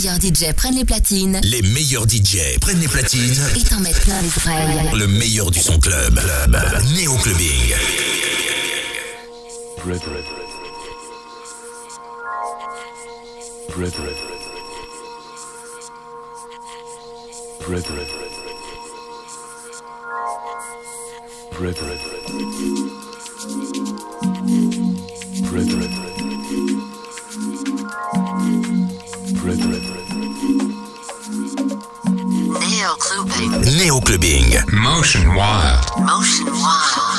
meilleurs DJ prennent les platines. Les meilleurs DJ prennent les platines. Et t'en mettent plein les oreilles. Le meilleur du son club. Club. Néo Clubbing. Neo Clubbing. Néo Clubbing. Motion Wild. Motion Wild.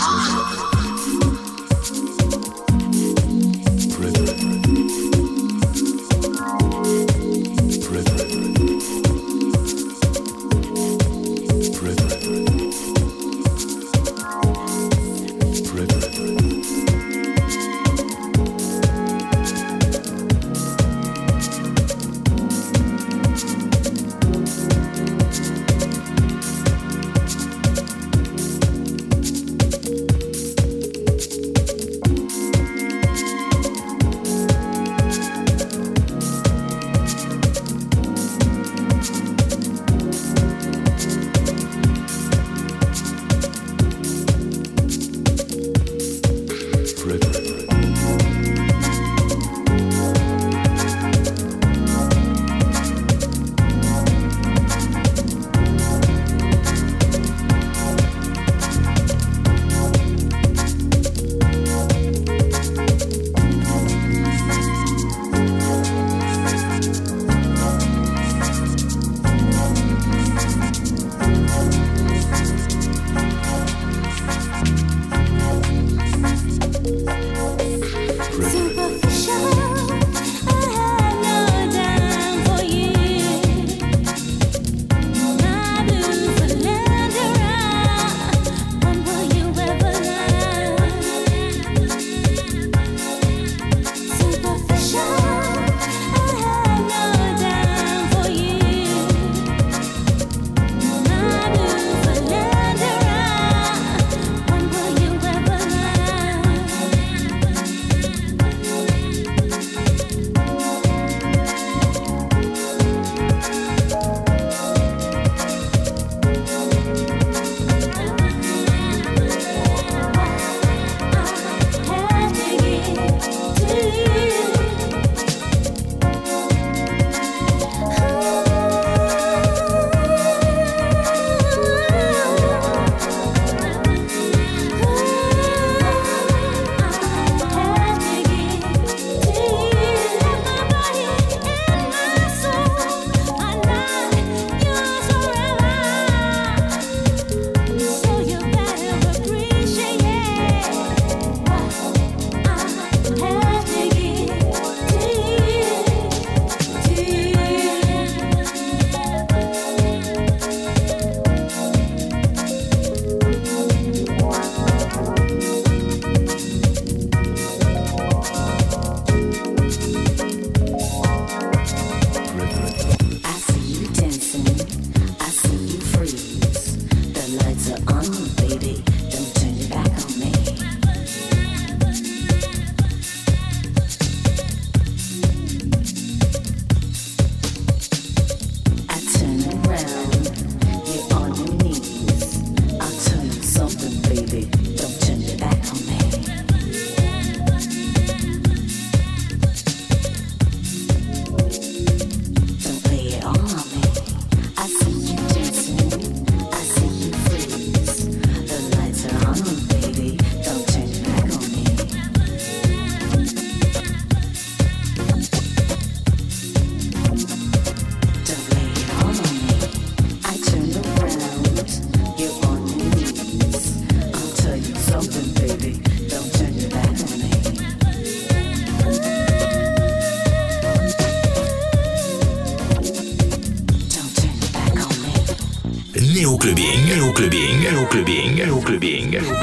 Clubbing. Néo Clubbing.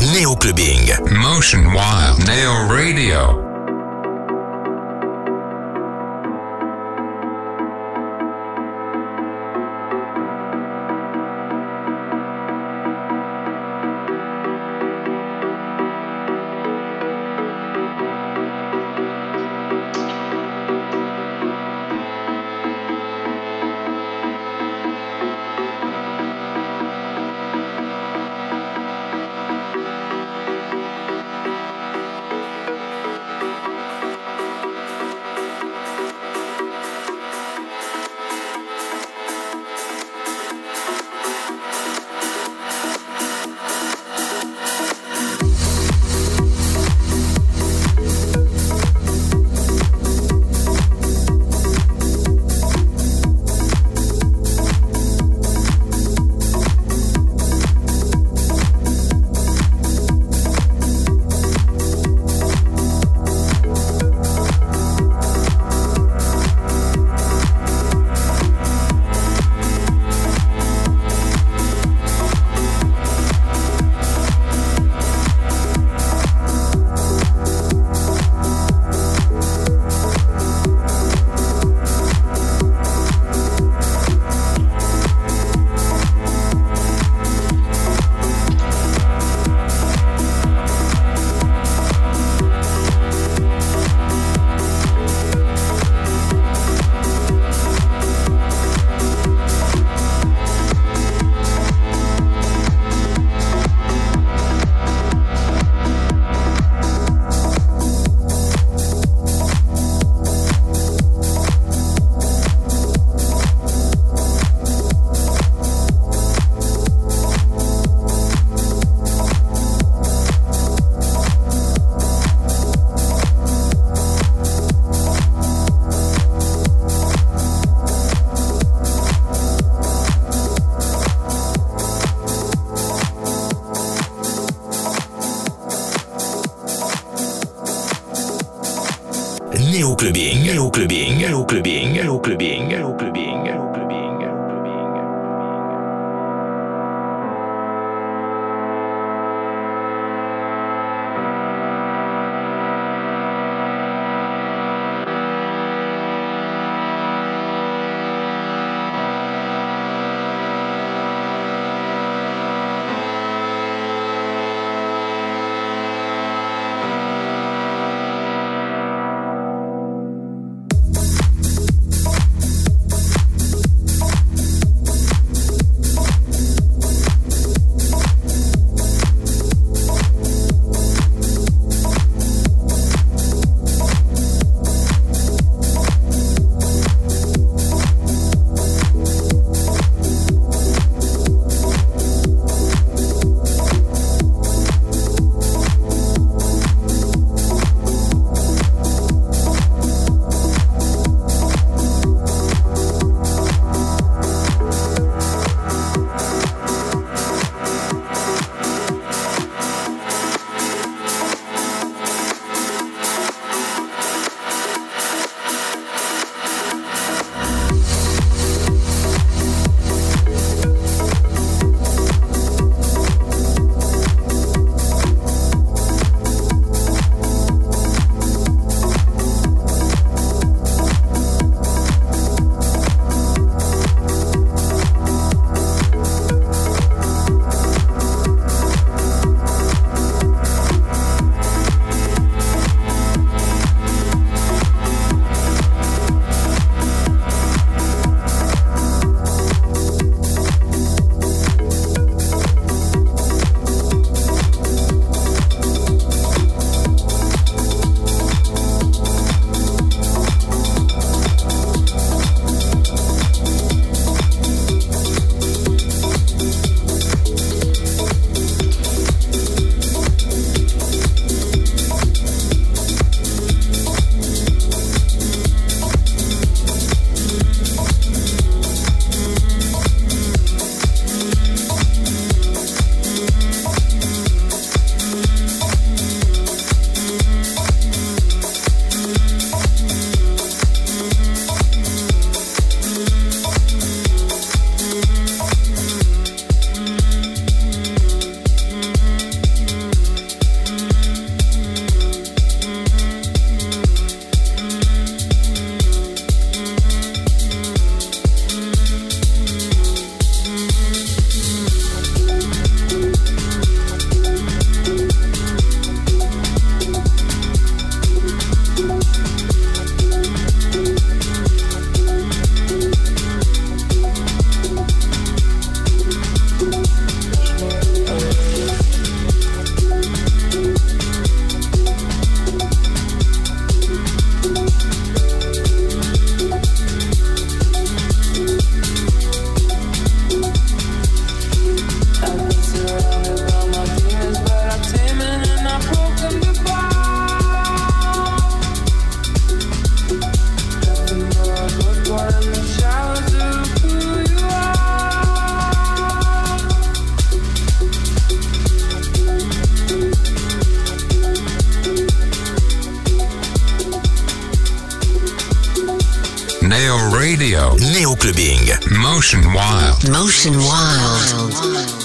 Neo Clubbing. Motion Wild. Neo Radio. Clubbing, Clubbing, Clubbing, Clubbing, Clubbing. Neo Radio. Neo Clubbing. Motion Wild. Motion Wild.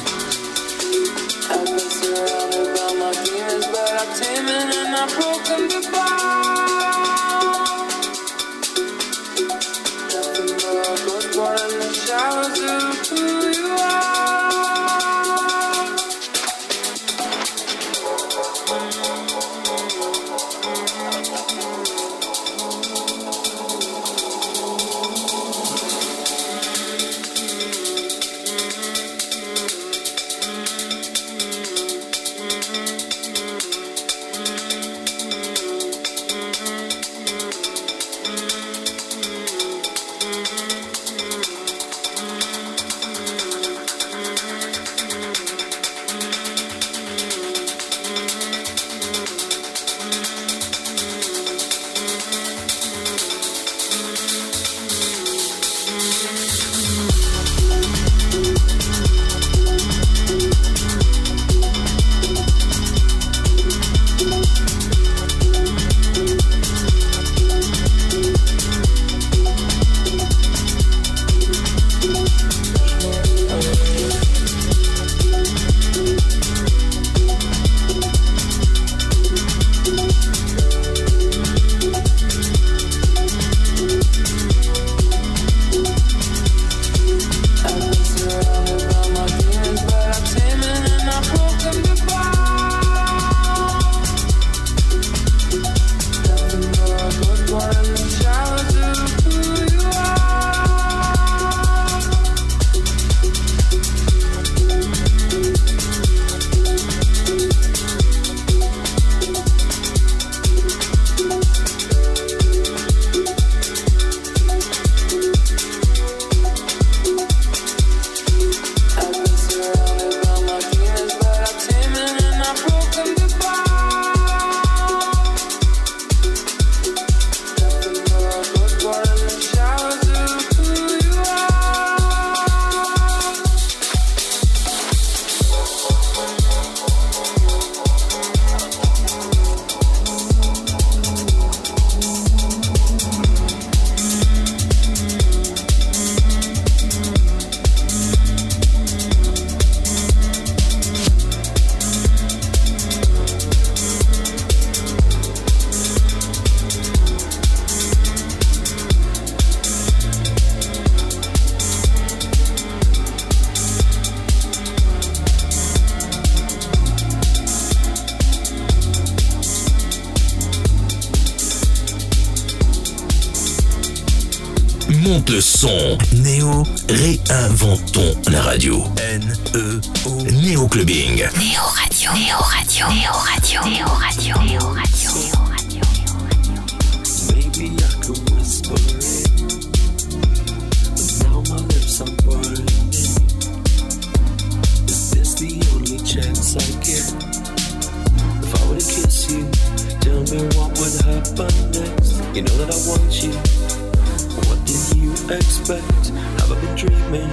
expect. Have I been dreaming?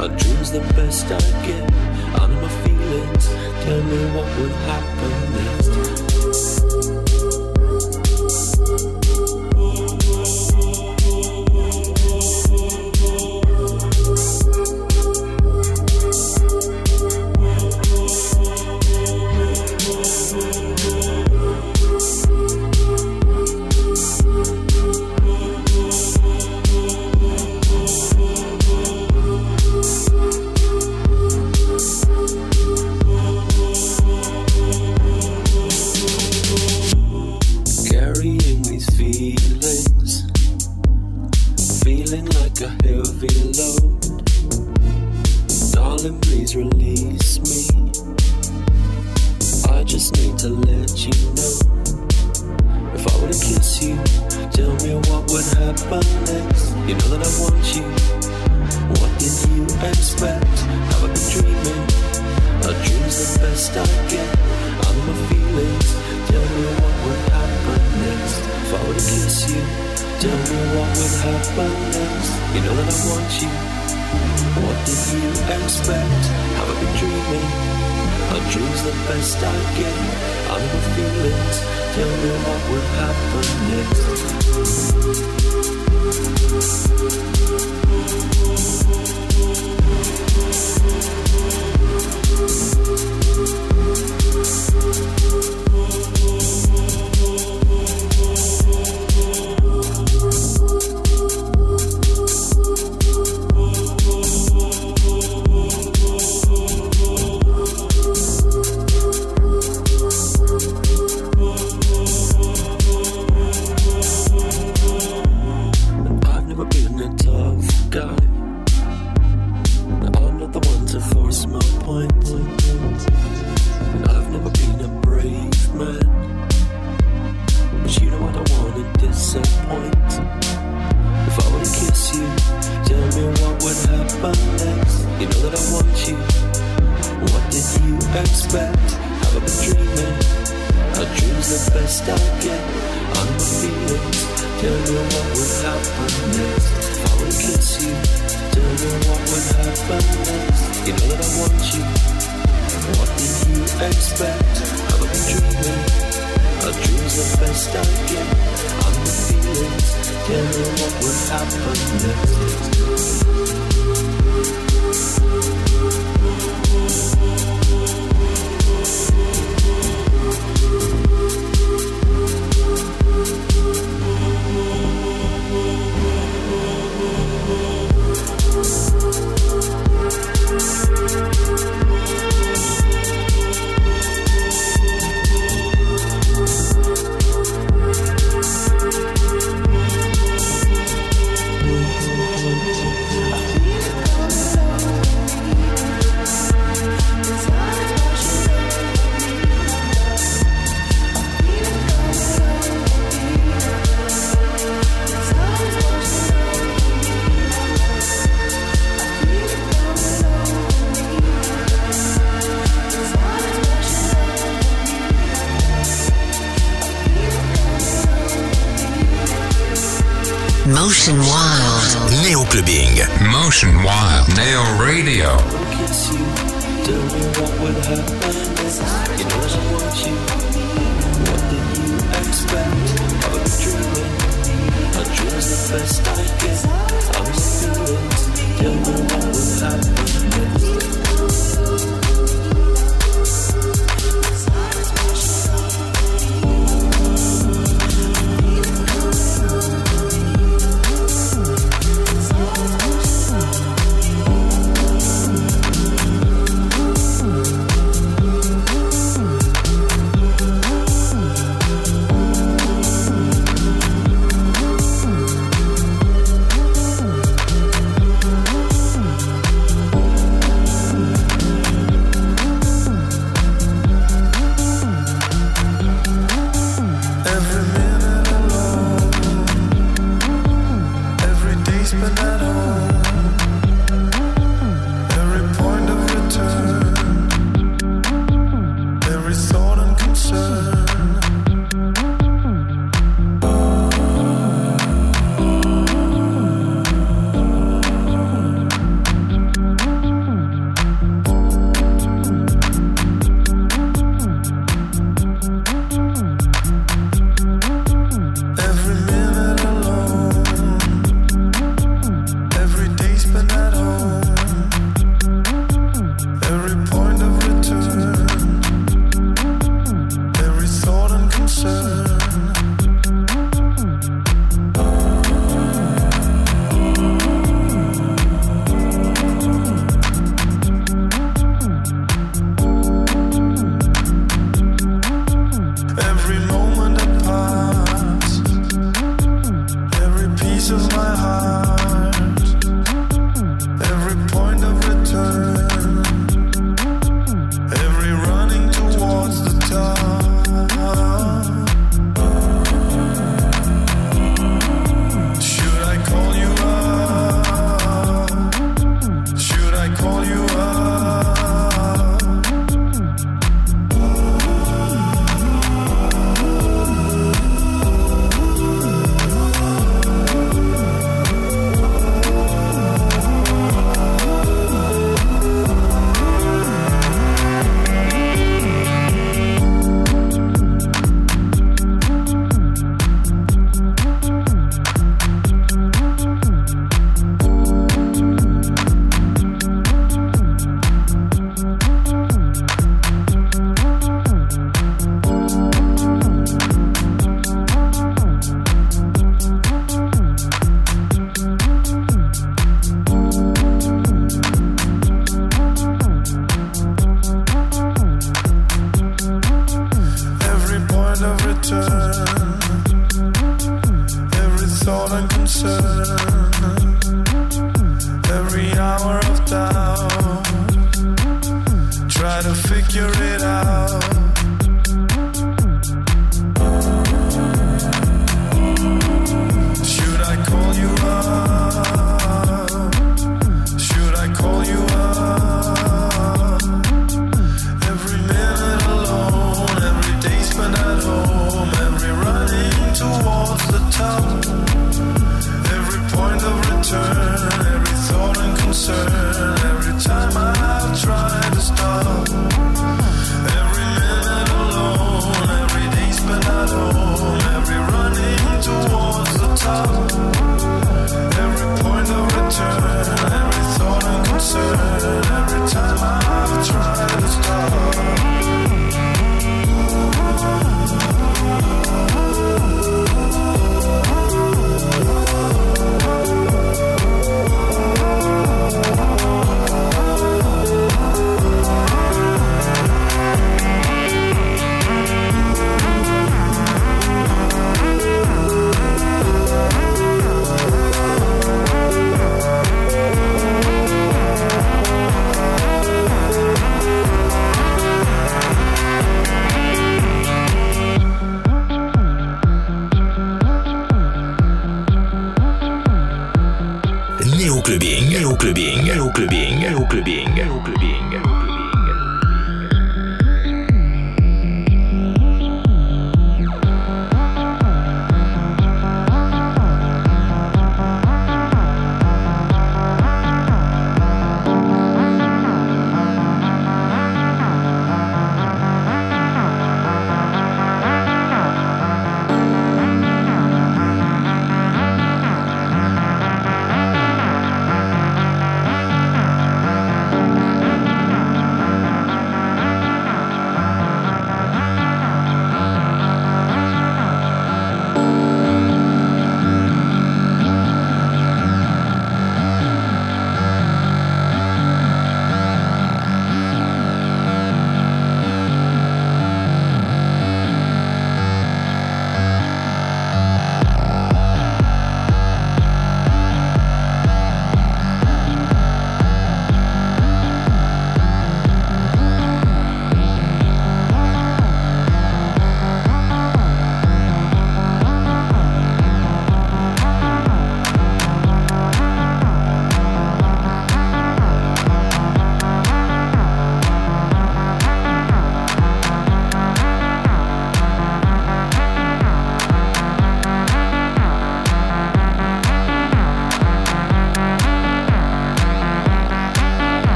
Are dreams the best I get? Under my feelings. Tell me what would happen next. Motion Wild. Neo Clubbing. Motion Wild. Neo Radio. Best I. I'm. Tell me what would happen.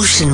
Wild.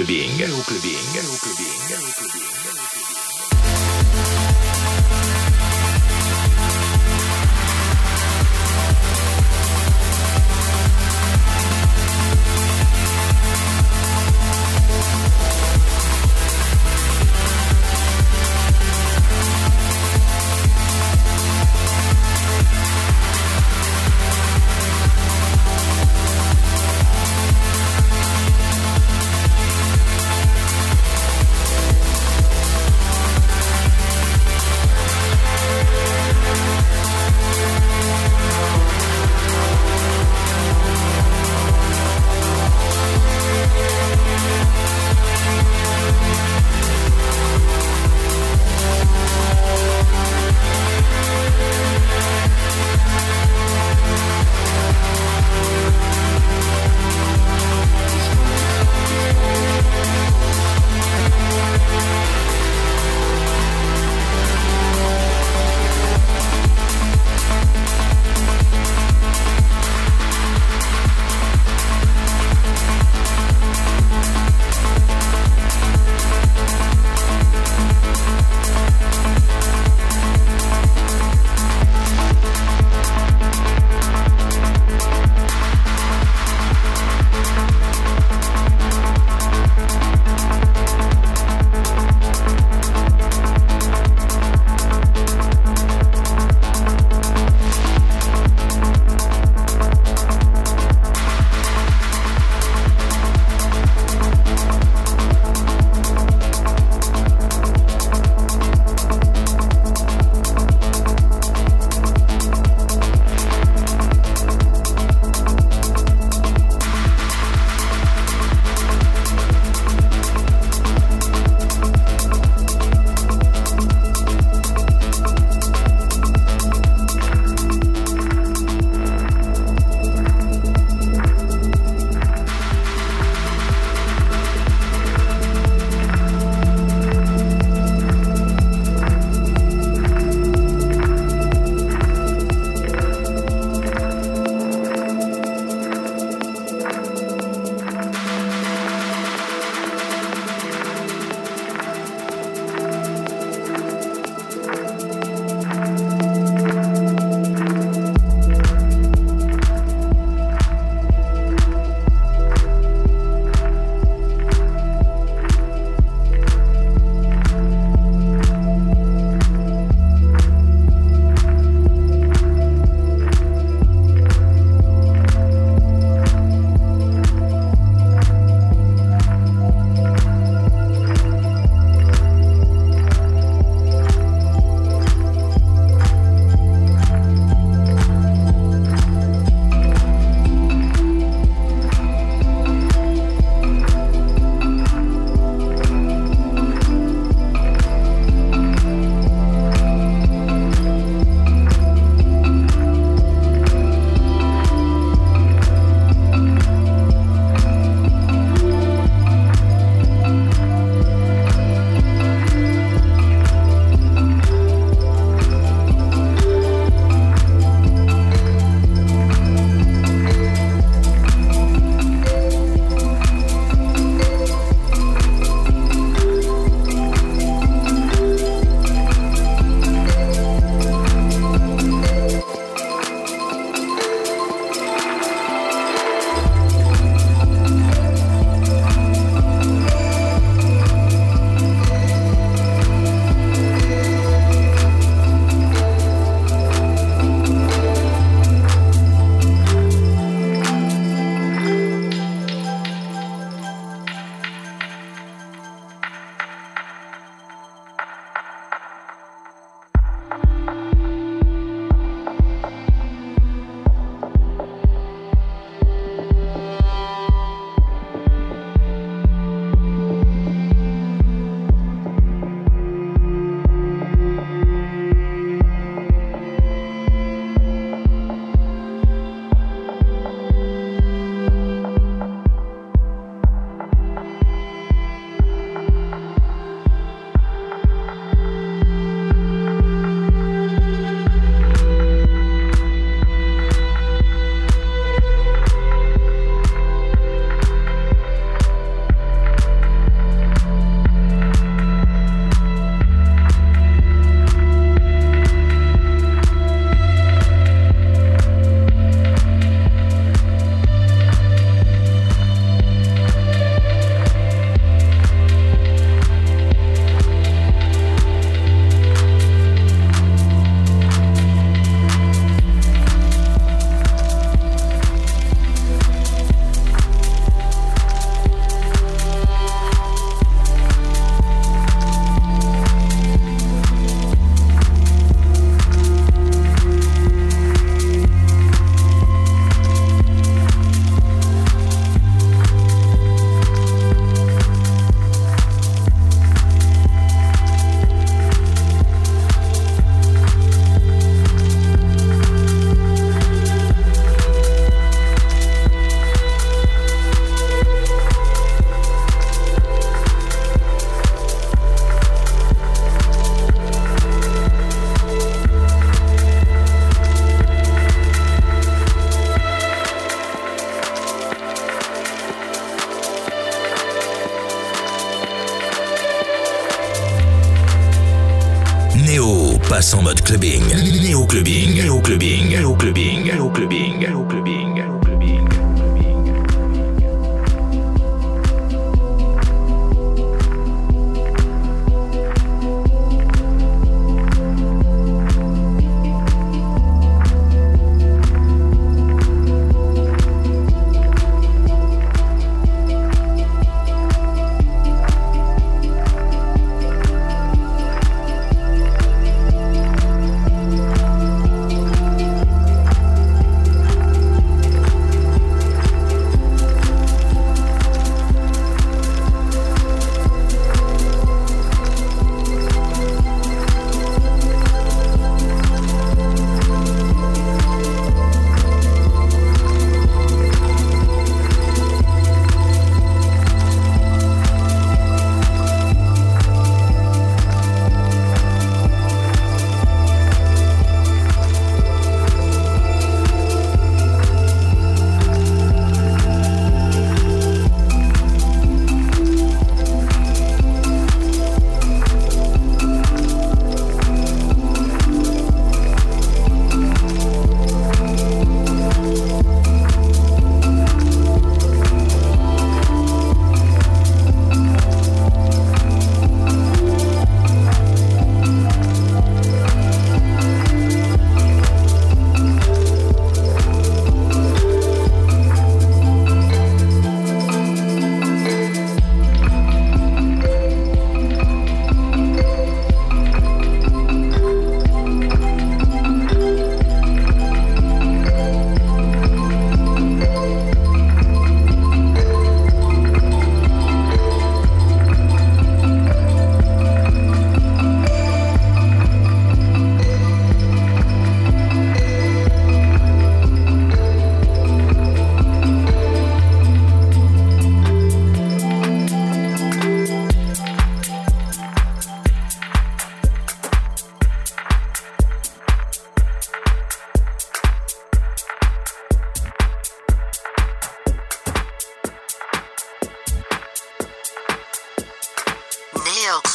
Clubbing,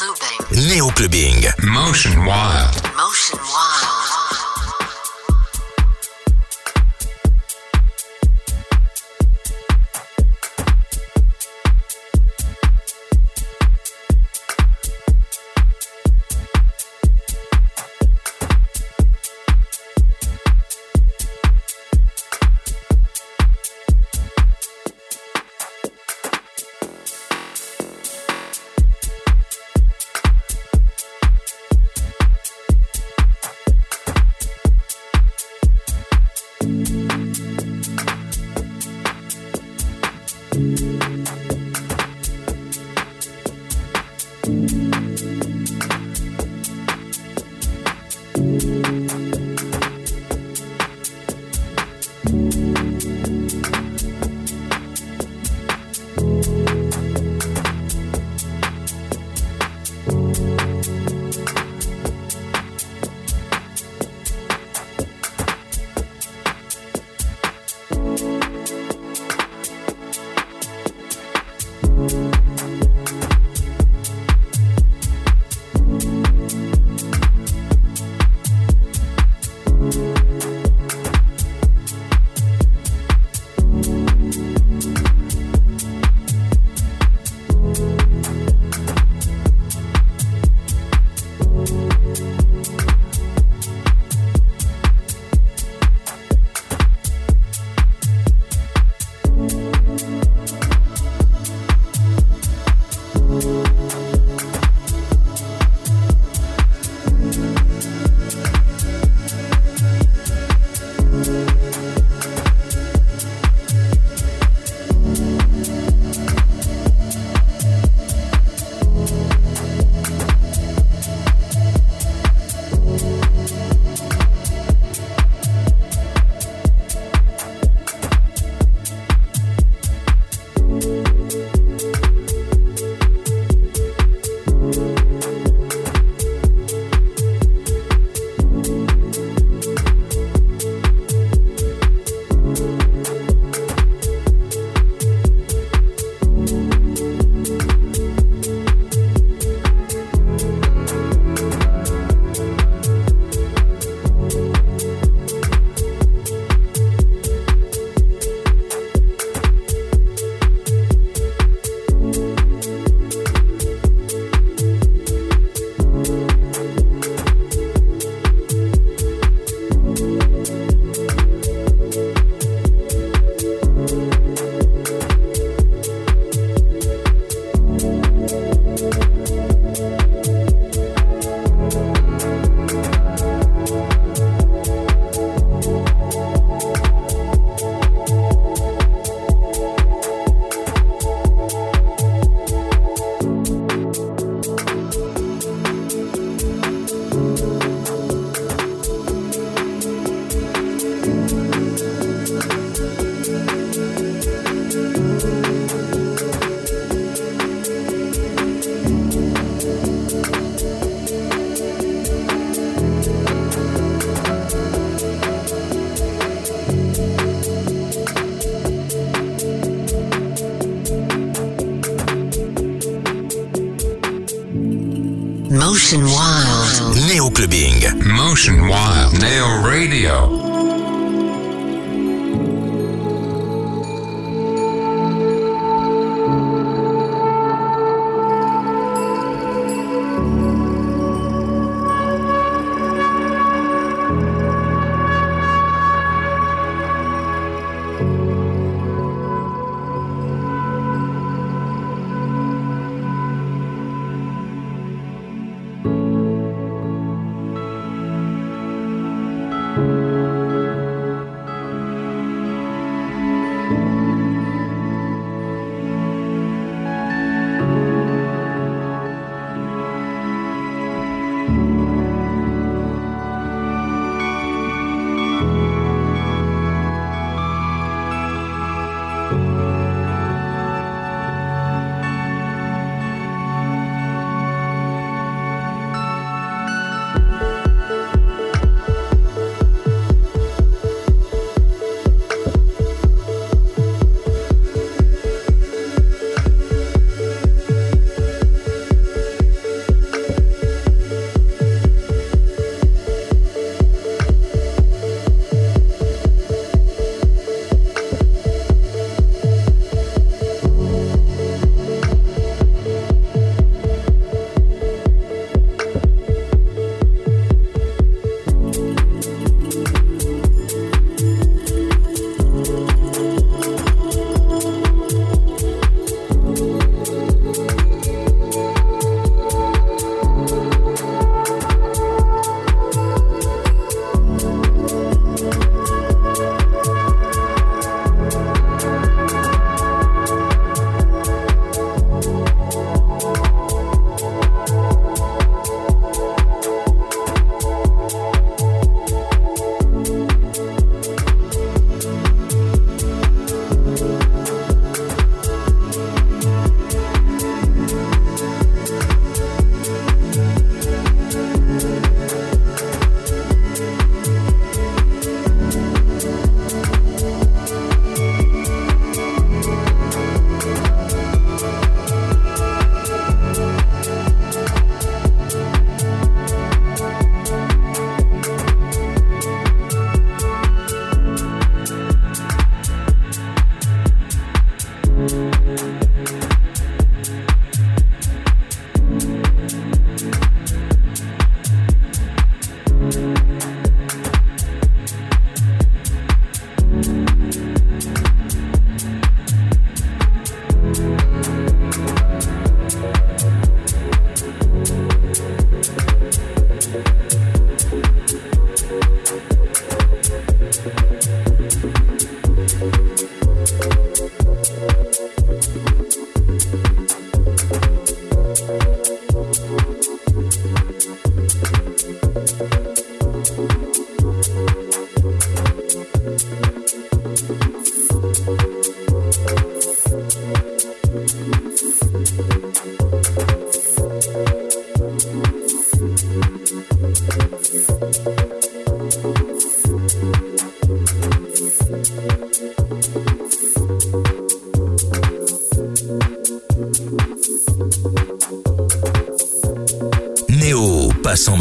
Clubbing. Néo clubbing. Motion Wild. Motion Motion Wild. Néo Clubbing. Motion Wild. Neo Radio.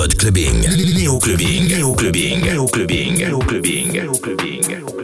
Mode clubbing. Néo clubbing. Néo clubbing. Néo clubbing. Néo clubbing. Néo clubbing.